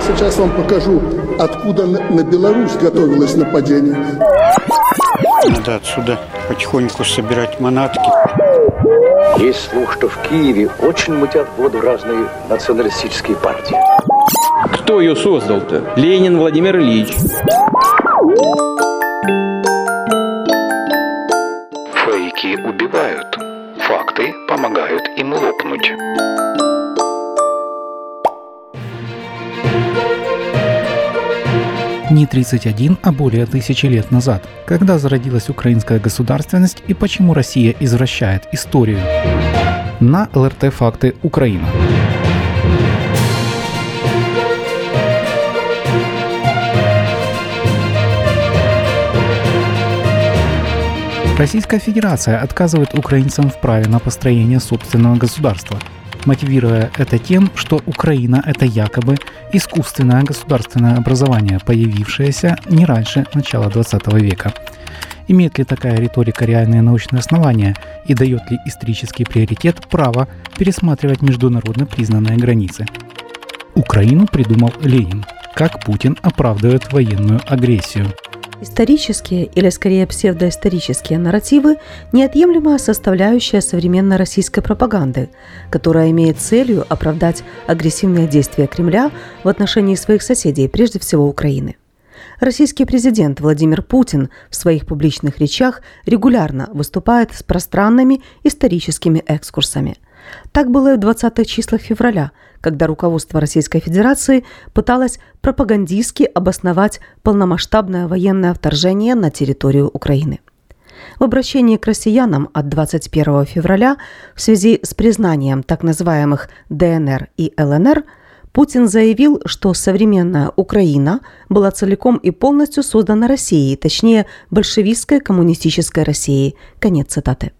Я сейчас вам покажу, откуда на Беларусь готовилось нападение. Надо отсюда потихоньку собирать манатки. Есть слух, что в Киеве очень мутят воду разные националистические партии. Кто ее создал-то? Ленин Владимир Ильич. Фейки убивают. Факты помогают им лопнуть. Не 31, а более тысячи лет назад. Когда зародилась украинская государственность и почему Россия извращает историю? На ЛРТ «Факты Украина». Российская Федерация отказывает украинцам в праве на построение собственного государства, мотивируя это тем, что Украина – это якобы искусственное государственное образование, появившееся не раньше начала 20 века. Имеет ли такая риторика реальные научные основания и дает ли исторический приоритет право пересматривать международно признанные границы? Украину придумал Ленин. Как Путин оправдывает военную агрессию – Исторические, или скорее псевдоисторические нарративы – неотъемлемая составляющая современной российской пропаганды, которая имеет целью оправдать агрессивные действия Кремля в отношении своих соседей, прежде всего Украины. Российский президент Владимир Путин в своих публичных речах регулярно выступает с пространными историческими экскурсами – так было и в 20-х числах февраля, когда руководство Российской Федерации пыталось пропагандистски обосновать полномасштабное военное вторжение на территорию Украины. В обращении к россиянам от 21 февраля в связи с признанием так называемых ДНР и ЛНР Путин заявил, что современная Украина была целиком и полностью создана Россией, точнее, большевистской коммунистической Россией. Конец цитаты.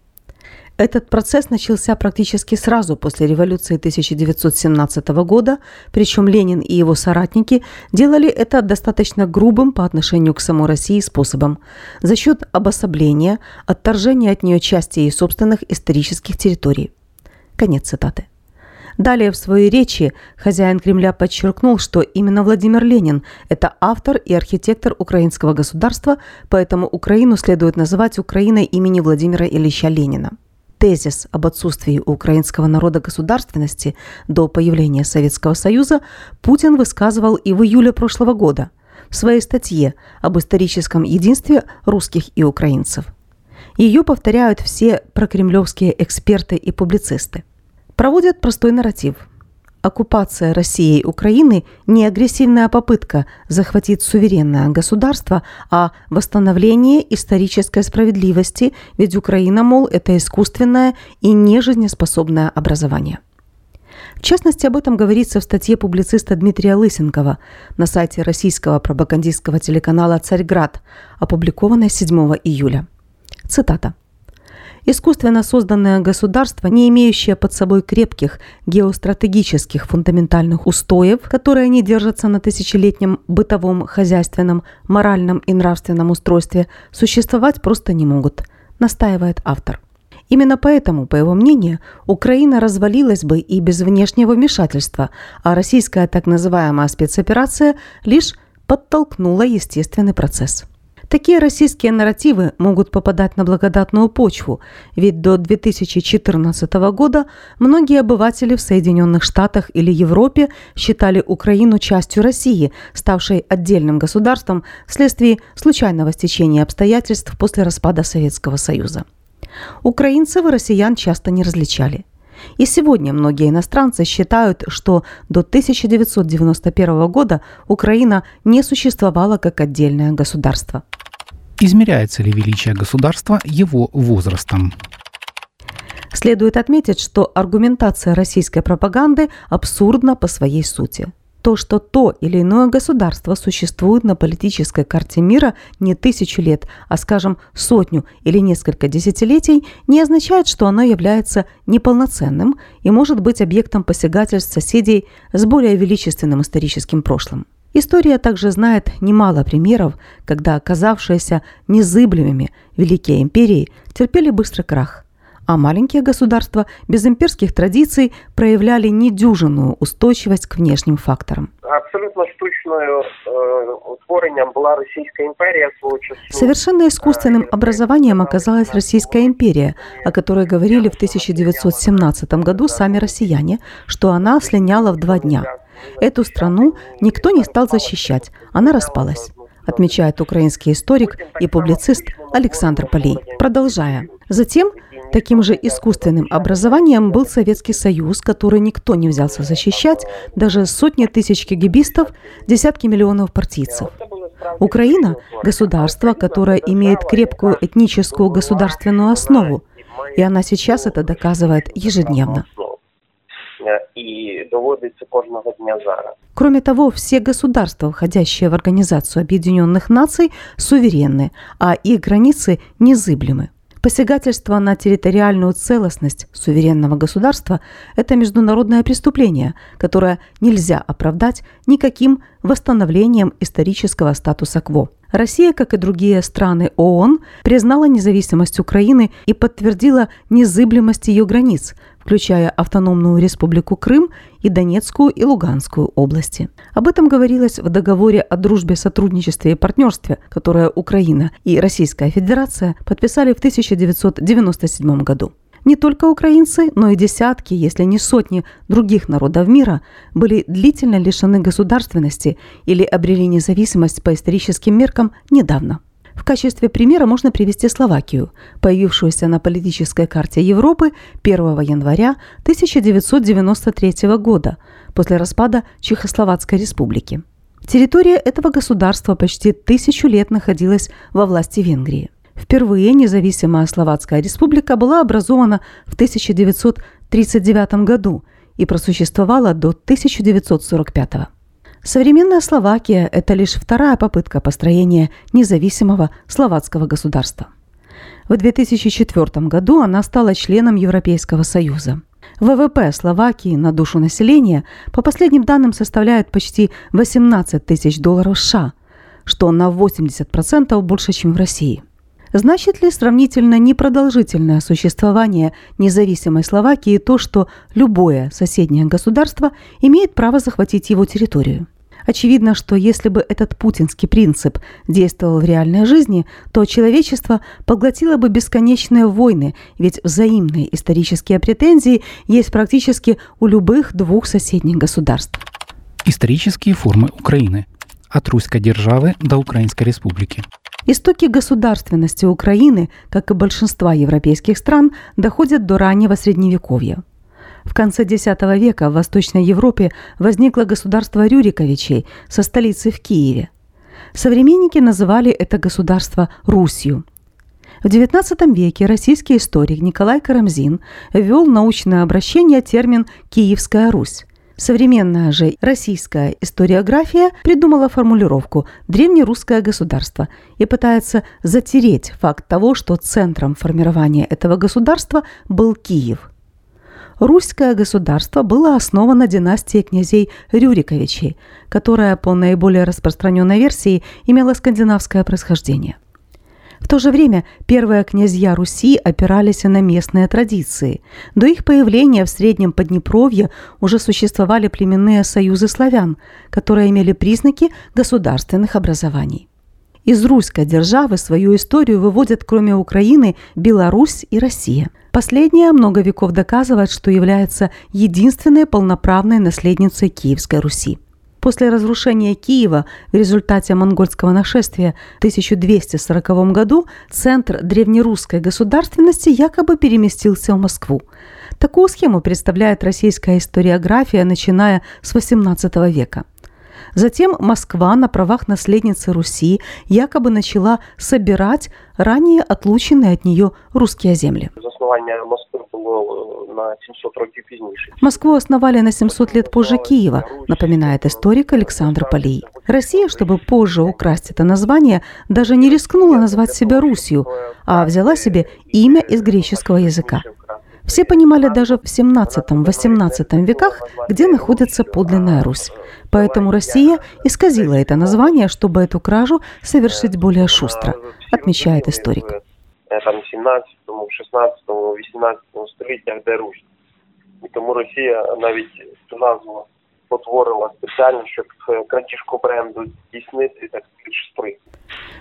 Этот процесс начался практически сразу после революции 1917 года, причем Ленин и его соратники делали это достаточно грубым по отношению к самой России способом за счет обособления, отторжения от нее части ее собственных исторических территорий. Конец цитаты. Далее в своей речи хозяин Кремля подчеркнул, что именно Владимир Ленин – это автор и архитектор украинского государства, поэтому Украину следует называть Украиной имени Владимира Ильича Ленина тезис об отсутствии у украинского народа государственности до появления Советского Союза Путин высказывал и в июле прошлого года в своей статье об историческом единстве русских и украинцев. Ее повторяют все прокремлевские эксперты и публицисты. Проводят простой нарратив – оккупация Россией Украины не агрессивная попытка захватить суверенное государство, а восстановление исторической справедливости, ведь Украина, мол, это искусственное и нежизнеспособное образование. В частности, об этом говорится в статье публициста Дмитрия Лысенкова на сайте российского пропагандистского телеканала «Царьград», опубликованной 7 июля. Цитата. Искусственно созданное государство, не имеющее под собой крепких геостратегических фундаментальных устоев, которые не держатся на тысячелетнем бытовом, хозяйственном, моральном и нравственном устройстве, существовать просто не могут, настаивает автор. Именно поэтому, по его мнению, Украина развалилась бы и без внешнего вмешательства, а российская так называемая спецоперация лишь подтолкнула естественный процесс. Такие российские нарративы могут попадать на благодатную почву, ведь до 2014 года многие обыватели в Соединенных Штатах или Европе считали Украину частью России, ставшей отдельным государством вследствие случайного стечения обстоятельств после распада Советского Союза. Украинцев и россиян часто не различали. И сегодня многие иностранцы считают, что до 1991 года Украина не существовала как отдельное государство. Измеряется ли величие государства его возрастом? Следует отметить, что аргументация российской пропаганды абсурдна по своей сути. То, что то или иное государство существует на политической карте мира не тысячу лет, а, скажем, сотню или несколько десятилетий, не означает, что оно является неполноценным и может быть объектом посягательств соседей с более величественным историческим прошлым. История также знает немало примеров, когда оказавшиеся незыблемыми великие империи терпели быстрый крах, а маленькие государства без имперских традиций проявляли недюжинную устойчивость к внешним факторам. абсолютно штучною е, утворенням була Російська імперія свого часу. Совершенно искусственным образованием оказалась Российская империя, о которой говорили в 1917 году сами россияне, что она слиняла в два дня. Эту страну никто не стал защищать, она распалась отмечает украинский историк и публицист Александр Полей. Продолжая. Затем Таким же искусственным образованием был Советский Союз, который никто не взялся защищать, даже сотни тысяч кигибистов, десятки миллионов партийцев. Украина – государство, которое имеет крепкую этническую государственную основу, и она сейчас это доказывает ежедневно. И доводится каждого дня зараз. Кроме того, все государства, входящие в Организацию Объединенных Наций, суверенны, а их границы незыблемы. Посягательство на территориальную целостность суверенного государства – это международное преступление, которое нельзя оправдать никаким восстановлением исторического статуса кво. Россия, как и другие страны ООН, признала независимость Украины и подтвердила незыблемость ее границ, включая Автономную Республику Крым и Донецкую и Луганскую области. Об этом говорилось в договоре о дружбе, сотрудничестве и партнерстве, которое Украина и Российская Федерация подписали в 1997 году. Не только украинцы, но и десятки, если не сотни других народов мира были длительно лишены государственности или обрели независимость по историческим меркам недавно – в качестве примера можно привести Словакию, появившуюся на политической карте Европы 1 января 1993 года после распада Чехословацкой республики. Территория этого государства почти тысячу лет находилась во власти Венгрии. Впервые независимая Словацкая республика была образована в 1939 году и просуществовала до 1945 года. Современная Словакия – это лишь вторая попытка построения независимого словацкого государства. В 2004 году она стала членом Европейского Союза. ВВП Словакии на душу населения по последним данным составляет почти 18 тысяч долларов США, что на 80% больше, чем в России. Значит ли сравнительно непродолжительное существование независимой Словакии то, что любое соседнее государство имеет право захватить его территорию? Очевидно, что если бы этот путинский принцип действовал в реальной жизни, то человечество поглотило бы бесконечные войны, ведь взаимные исторические претензии есть практически у любых двух соседних государств. Исторические формы Украины. От русской державы до Украинской республики. Истоки государственности Украины, как и большинства европейских стран, доходят до раннего Средневековья. В конце X века в Восточной Европе возникло государство Рюриковичей со столицей в Киеве. Современники называли это государство Русью. В XIX веке российский историк Николай Карамзин ввел научное обращение термин «Киевская Русь». Современная же российская историография придумала формулировку «древнерусское государство» и пытается затереть факт того, что центром формирования этого государства был Киев – Русское государство было основано династией князей Рюриковичей, которая по наиболее распространенной версии имела скандинавское происхождение. В то же время первые князья Руси опирались на местные традиции. До их появления в Среднем Поднепровье уже существовали племенные союзы славян, которые имели признаки государственных образований. Из русской державы свою историю выводят кроме Украины Беларусь и Россия. Последняя много веков доказывает, что является единственной полноправной наследницей Киевской Руси. После разрушения Киева в результате монгольского нашествия в 1240 году центр древнерусской государственности якобы переместился в Москву. Такую схему представляет российская историография, начиная с XVIII века. Затем Москва на правах наследницы Руси якобы начала собирать ранее отлученные от нее русские земли. Заснування Москви було на 700 років пізніше. Москву основали на 700 лет позже Киева, напоминает историк Александр Полей. Россия, чтобы позже украсть это название, даже не рискнула назвать себя Русью, а взяла себе имя из греческого языка. Все понимали даже в 17-18 веках, где находится подлинная Русь. Поэтому Россия исказила это название, чтобы эту кражу совершить более шустро, отмечает историк. Там 17, 16, 18 століттях, де Русь. І тому Росія навіть цю назву спотворила спеціально, щоб е, крадіжку бренду здійснити так більш спритно.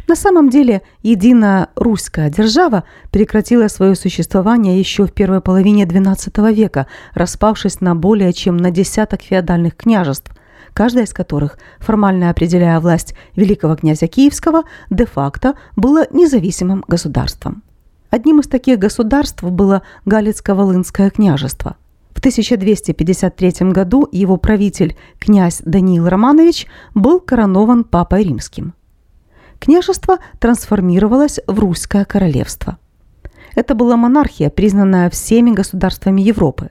На самом деле, единая русская держава прекратила свое существование еще в первой половине XII века, распавшись на более чем на десяток феодальных княжеств, каждая из которых, формально определяя власть великого князя Киевского, де-факто было независимым государством. Одним из таких государств было Галицко-Волынское княжество. В 1253 году его правитель, князь Даниил Романович, был коронован Папой Римским. Княжество трансформировалось в Русское королевство. Это была монархия, признанная всеми государствами Европы.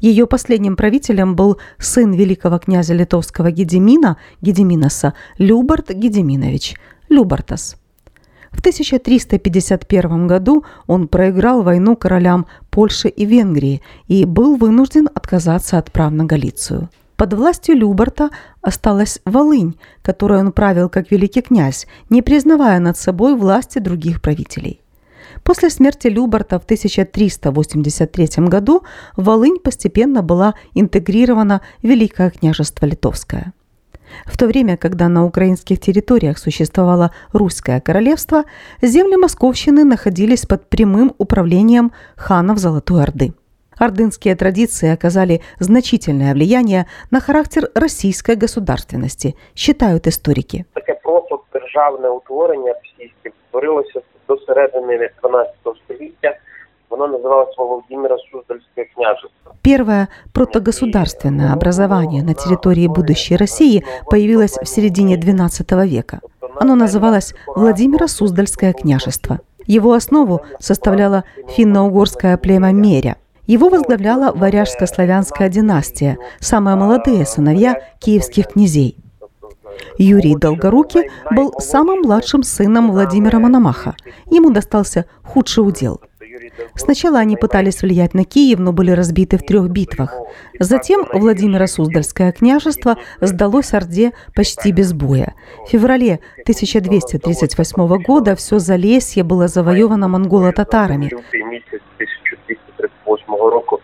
Ее последним правителем был сын великого князя литовского Гедемина, Гедеминоса, Любарт Гедеминович, Любартас. В 1351 году он проиграл войну королям Польши и Венгрии и был вынужден отказаться от прав на Галицию. Под властью Любарта осталась Волынь, которую он правил как великий князь, не признавая над собой власти других правителей. После смерти Любарта в 1383 году Волынь постепенно была интегрирована в Великое княжество Литовское. В то время, когда на украинских территориях существовало Русское королевство, земли Московщины находились под прямым управлением ханов Золотой Орды. Ордынские традиции оказали значительное влияние на характер российской государственности, считают историки. Таке просто державне утворення російське творилося до середини 12 століття. Воно називалось Володимира Суздальське княжество. Первое протогосударственное образование на территории будущей России появилось в середине XII века. Оно называлось Владимиро Суздальское княжество. Его основу составляло финно-угорское племя Меря. Его возглавляла варяжско-славянская династия, самые молодые сыновья киевских князей. Юрий Долгорукий был самым младшим сыном Владимира Мономаха. Ему достался худший удел. Сначала они пытались влиять на Киев, но были разбиты в трех битвах. Затем Владимиро Суздальское княжество сдалось Орде почти без боя. В феврале 1238 года все Залесье было завоевано монголо-татарами. Лютий місяць 1238 року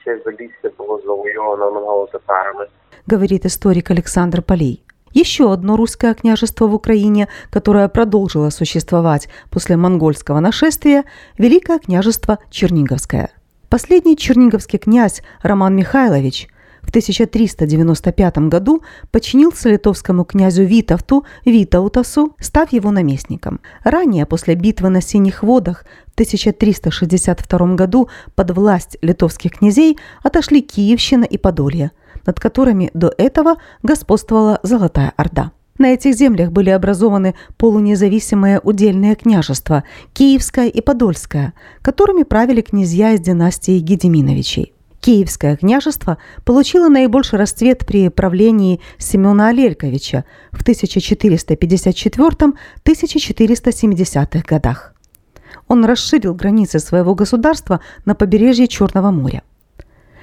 все залісся було завойовано монголо-татарами. говорит историк Александр Полей. Еще одно русское княжество в Украине, которое продолжило существовать после монгольского нашествия – Великое княжество Черниговское. Последний черниговский князь Роман Михайлович в 1395 году подчинился литовскому князю Витовту Витаутасу, став его наместником. Ранее, после битвы на Синих водах в 1362 году под власть литовских князей отошли Киевщина и Подолье, над которыми до этого господствовала Золотая Орда. На этих землях были образованы полунезависимые удельные княжества – Киевское и Подольское, которыми правили князья из династии Гедеминовичей. Киевское княжество получило наибольший расцвет при правлении Семена Алельковича в 1454-1470 годах. Он расширил границы своего государства на побережье Черного моря.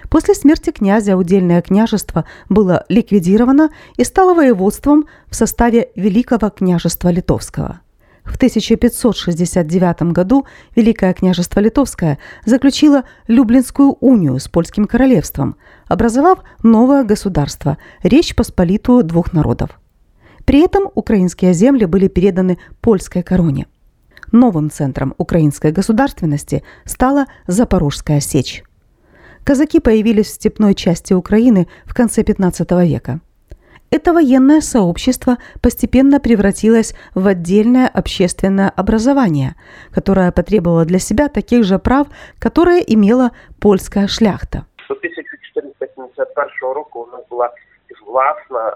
После смерти князя удельное княжество было ликвидировано и стало воеводством в составе Великого княжества Литовского. В 1569 году Великое княжество Литовское заключило Люблинскую унию с польским королевством, образовав новое государство – Речь Посполитую двух народов. При этом украинские земли были переданы польской короне. Новым центром украинской государственности стала Запорожская сечь. Казаки появились в степной части Украины в конце 15 века Это военное сообщество постепенно превратилось в отдельное общественное образование, которое потребовало для себя таких же прав, которые имела польская шляхта. До 1471 року у нас була власна, е,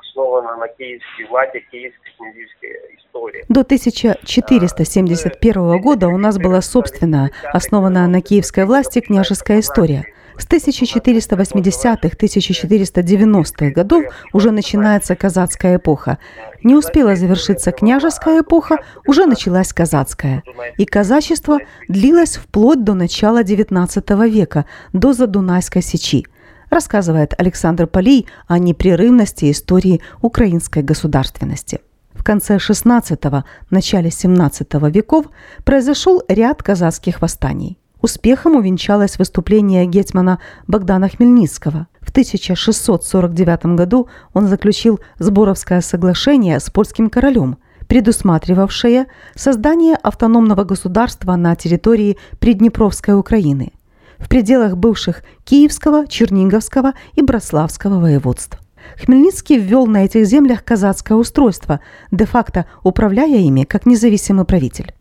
основана на київській владі, київська князівська історія. До 1471 года у нас была собственная, основанная на киевской власти, княжеская история. с 1480-1490-х годов уже начинается казацкая эпоха. Не успела завершиться княжеская эпоха, уже началась казацкая. И казачество длилось вплоть до начала XIX века, до Задунайской сечи рассказывает Александр Полей о непрерывности истории украинской государственности. В конце XVI – начале XVII веков произошел ряд казацких восстаний. Успехом увенчалось выступление гетьмана Богдана Хмельницкого. В 1649 году он заключил Сборовское соглашение с польским королем, предусматривавшее создание автономного государства на территории Приднепровской Украины в пределах бывших Киевского, Черниговского и Брославского воеводств. Хмельницкий ввел на этих землях казацкое устройство, де-факто управляя ими как независимый правитель.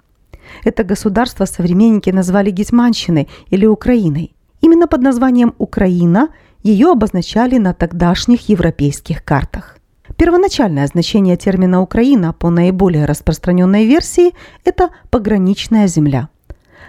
Это государство современники назвали Гетьманщиной или Украиной. Именно под названием «Украина» ее обозначали на тогдашних европейских картах. Первоначальное значение термина «Украина» по наиболее распространенной версии – это «пограничная земля».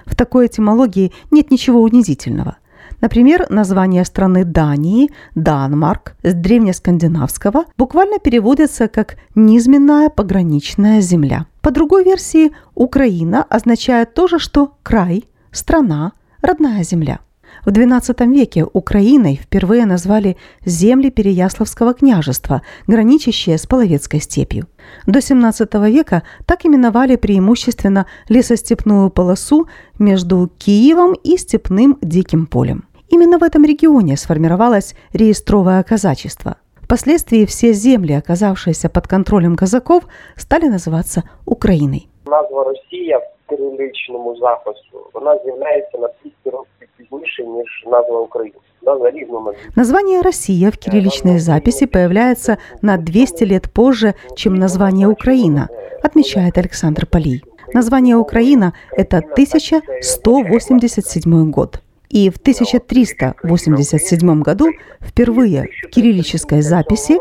В такой этимологии нет ничего унизительного. Например, название страны Дании, Данмарк, с древнескандинавского буквально переводится как «низменная пограничная земля». По другой версии, Украина означает то же, что край, страна, родная земля. В XII веке Украиной впервые назвали земли Переяславского княжества, граничащие с Половецкой степью. До XVII века так именовали преимущественно лесостепную полосу между Киевом и степным диким полем. Именно в этом регионе сформировалось реестровое казачество. Впоследствии все земли, оказавшиеся под контролем казаков, стали называться Украиной. Назва Росія в кириличному запису вона з'являється на 200 років пізніше, ніж назва України. Да, за різними Название «Россия» в кирилличной записи появляется на 200 лет позже, чем название «Украина», отмечает Александр Полий. Название «Украина» – это 1187 год. И в 1387 году впервые в кириллической записи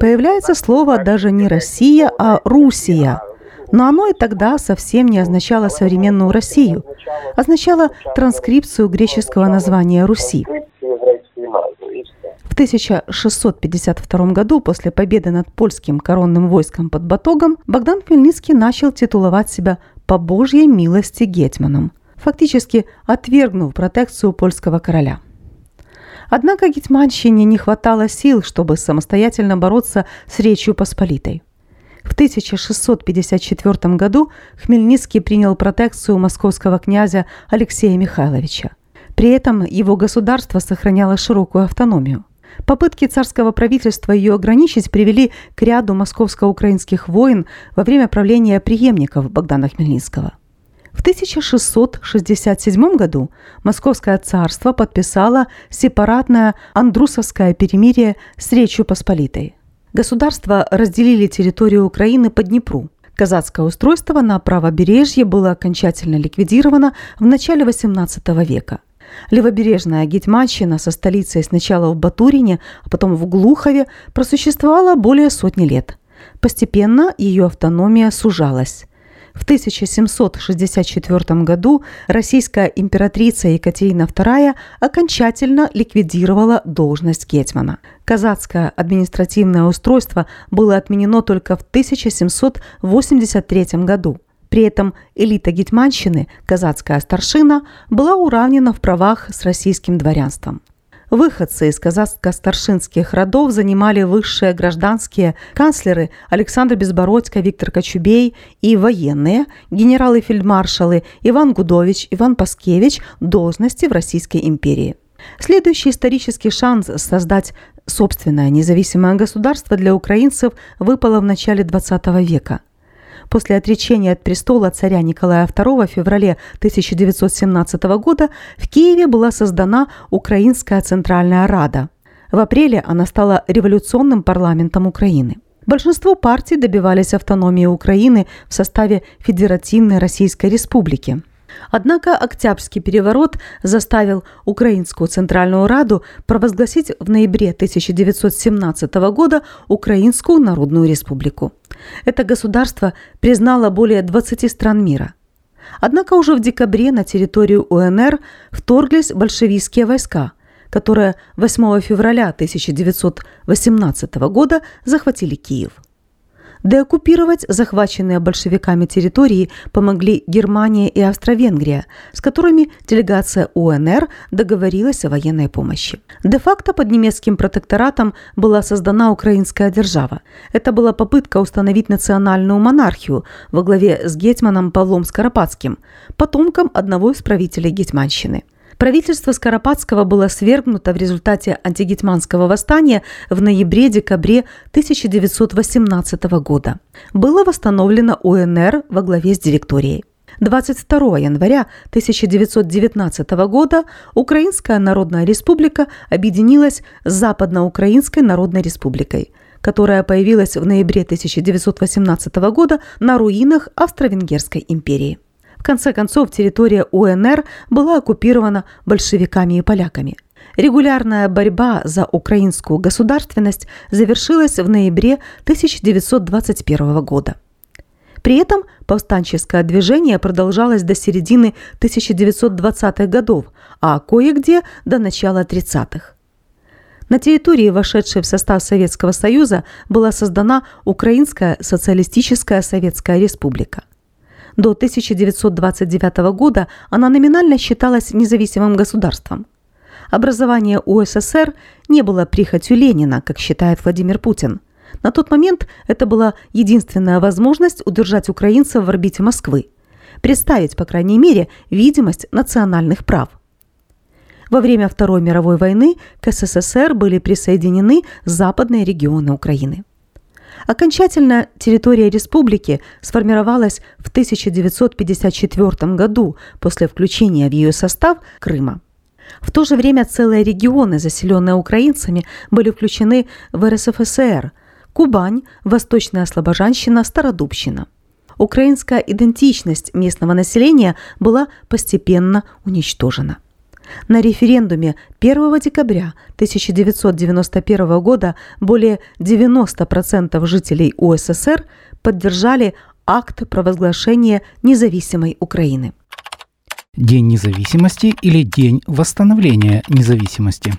появляется слово даже не «Россия», а «Русия», но оно и тогда совсем не означало современную Россию, означало транскрипцию греческого названия Руси. єврейської назви. І все. В 1652 году, после победы над польским коронным войском под Батогом, Богдан Хмельницкий начал титуловать себя по Божьей милости гетьманом, фактически отвергнув протекцию польского короля. Однако Гетьманщине не хватало сил, чтобы самостоятельно бороться с Речью Посполитой. В 1654 году Хмельницкий принял протекцию московского князя Алексея Михайловича. При этом его государство сохраняло широкую автономию. Попытки царского правительства ее ограничить привели к ряду московско-украинских войн во время правления преемников Богдана Хмельницкого. В 1667 году Московское царство подписало сепаратное Андрусовское перемирие с Речью Посполитой. Государства разделили территорию Украины по Днепру. Казацкое устройство на правобережье было окончательно ликвидировано в начале XVIII века. Левобережная Гетьманщина со столицей сначала в Батурине, а потом в Глухове просуществовала более сотни лет. Постепенно ее автономия сужалась. В 1764 году российская императрица Екатерина II окончательно ликвидировала должность гетмана. Казацкое административное устройство было отменено только в 1783 году. При этом элита гетманщины, казацкая старшина, была уравнена в правах с российским дворянством. Выходцы из казацко-старшинских родов занимали высшие гражданские канцлеры Александр Безбородько, Виктор Кочубей и военные, генералы-фельдмаршалы Иван Гудович, Иван Паскевич должности в Российской империи. Следующий исторический шанс создать собственное независимое государство для украинцев выпало в начале XX века – После отречения от престола царя Николая II в феврале 1917 года в Киеве была создана Украинская Центральная Рада. В апреле она стала революционным парламентом Украины. Большинство партий добивались автономии Украины в составе Федеративной Российской Республики. Однако Октябрьский переворот заставил Украинскую Центральную Раду провозгласить в ноябре 1917 года Украинскую Народную Республику. Это государство признало более 20 стран мира. Однако уже в декабре на территорию УНР вторглись большевистские войска, которые 8 февраля 1918 года захватили Киев – Деоккупировать захваченные большевиками территории помогли Германия и Австро-Венгрия, с которыми делегация УНР договорилась о военной помощи. Де-факто под немецким протекторатом была создана украинская держава. Это была попытка установить национальную монархию во главе с гетьманом Павлом Скоропадским, потомком одного из правителей Гетьманщины. Правительство Скоропадского было свергнуто в результате антигетманского восстания в ноябре-декабре 1918 года. Было восстановлено УНР во главе с директорией. 22 января 1919 года Украинская Народная Республика объединилась с Западноукраинской Народной Республикой, которая появилась в ноябре 1918 года на руинах Австро-Венгерской империи. В конце концов, территория УНР была оккупирована большевиками и поляками. Регулярная борьба за украинскую государственность завершилась в ноябре 1921 года. При этом повстанческое движение продолжалось до середины 1920-х годов, а кое-где до начала 30-х. На территории, вошедшей в состав Советского Союза, была создана Украинская социалистическая Советская Республика. До 1929 года она номинально считалась независимым государством. Образование УССР не было прихотью Ленина, как считает Владимир Путин. На тот момент это была единственная возможность удержать украинцев в орбите Москвы, представить, по крайней мере, видимость национальных прав. Во время Второй мировой войны к СССР были присоединены западные регионы Украины. Окончательно территория республики сформировалась в 1954 году после включения в ее состав Крыма. В то же время целые регионы, заселенные украинцами, были включены в РСФСР – Кубань, Восточная Слобожанщина, Стародубщина. Украинская идентичность местного населения была постепенно уничтожена. На референдуме 1 декабря 1991 года более 90% жителей УССР поддержали акт провозглашения независимой Украины. День независимости или День восстановления независимости?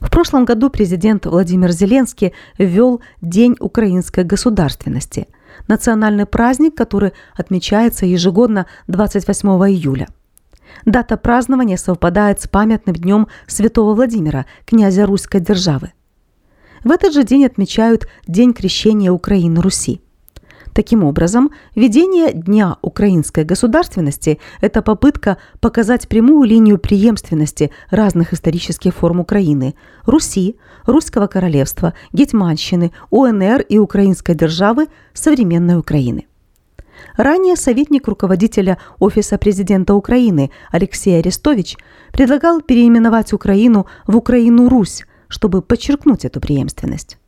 В прошлом году президент Владимир Зеленский ввел День украинской государственности – национальный праздник, который отмечается ежегодно 28 июля – Дата празднования совпадает с памятным днем Святого Владимира, князя русской державы. В этот же день отмечают День крещения Украины Руси. Таким образом, введение Дня украинской государственности – это попытка показать прямую линию преемственности разных исторических форм Украины – Руси, Русского королевства, Гетьманщины, УНР и Украинской державы современной Украины – Ранее советник руководителя Офиса президента Украины Алексей Арестович предлагал переименовать Украину в Украину-Русь, чтобы подчеркнуть эту преемственность.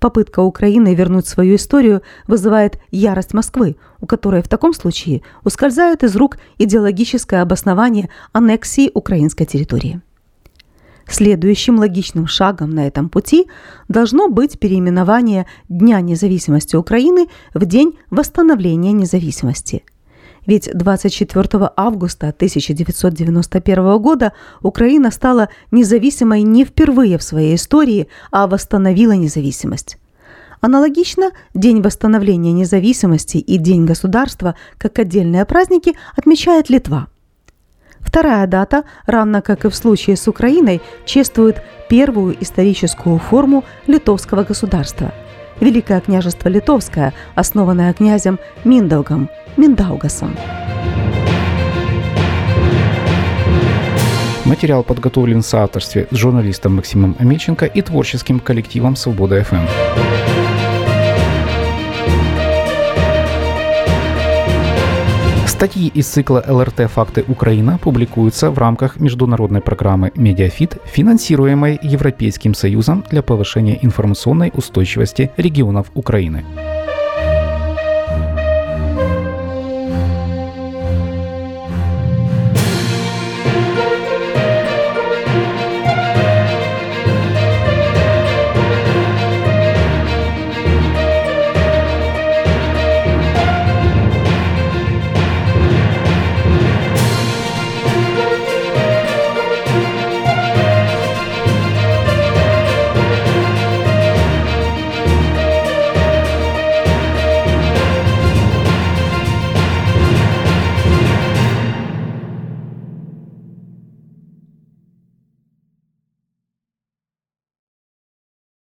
Попытка Украины вернуть свою историю вызывает ярость Москвы, у которой в таком случае ускользает из рук идеологическое обоснование аннексии украинской территории. Следующим логичным шагом на этом пути должно быть переименование Дня независимости Украины в День восстановления независимости. Ведь 24 августа 1991 года Украина стала независимой не впервые в своей истории, а восстановила независимость. Аналогично День восстановления независимости и День государства как отдельные праздники отмечает Литва – Вторая дата, равно как и в случае с Украиной, чествует первую историческую форму литовского государства – Великое княжество Литовское, основанное князем Миндаугом, Миндаугасом. Материал подготовлен в соавторстве с журналистом Максимом Амельченко и творческим коллективом «Свобода FM». Статьи из цикла ЛРТ «Факты Украина» публикуются в рамках международной программы «MediaFit», финансируемой Европейским Союзом для повышения информационной устойчивости регионов Украины.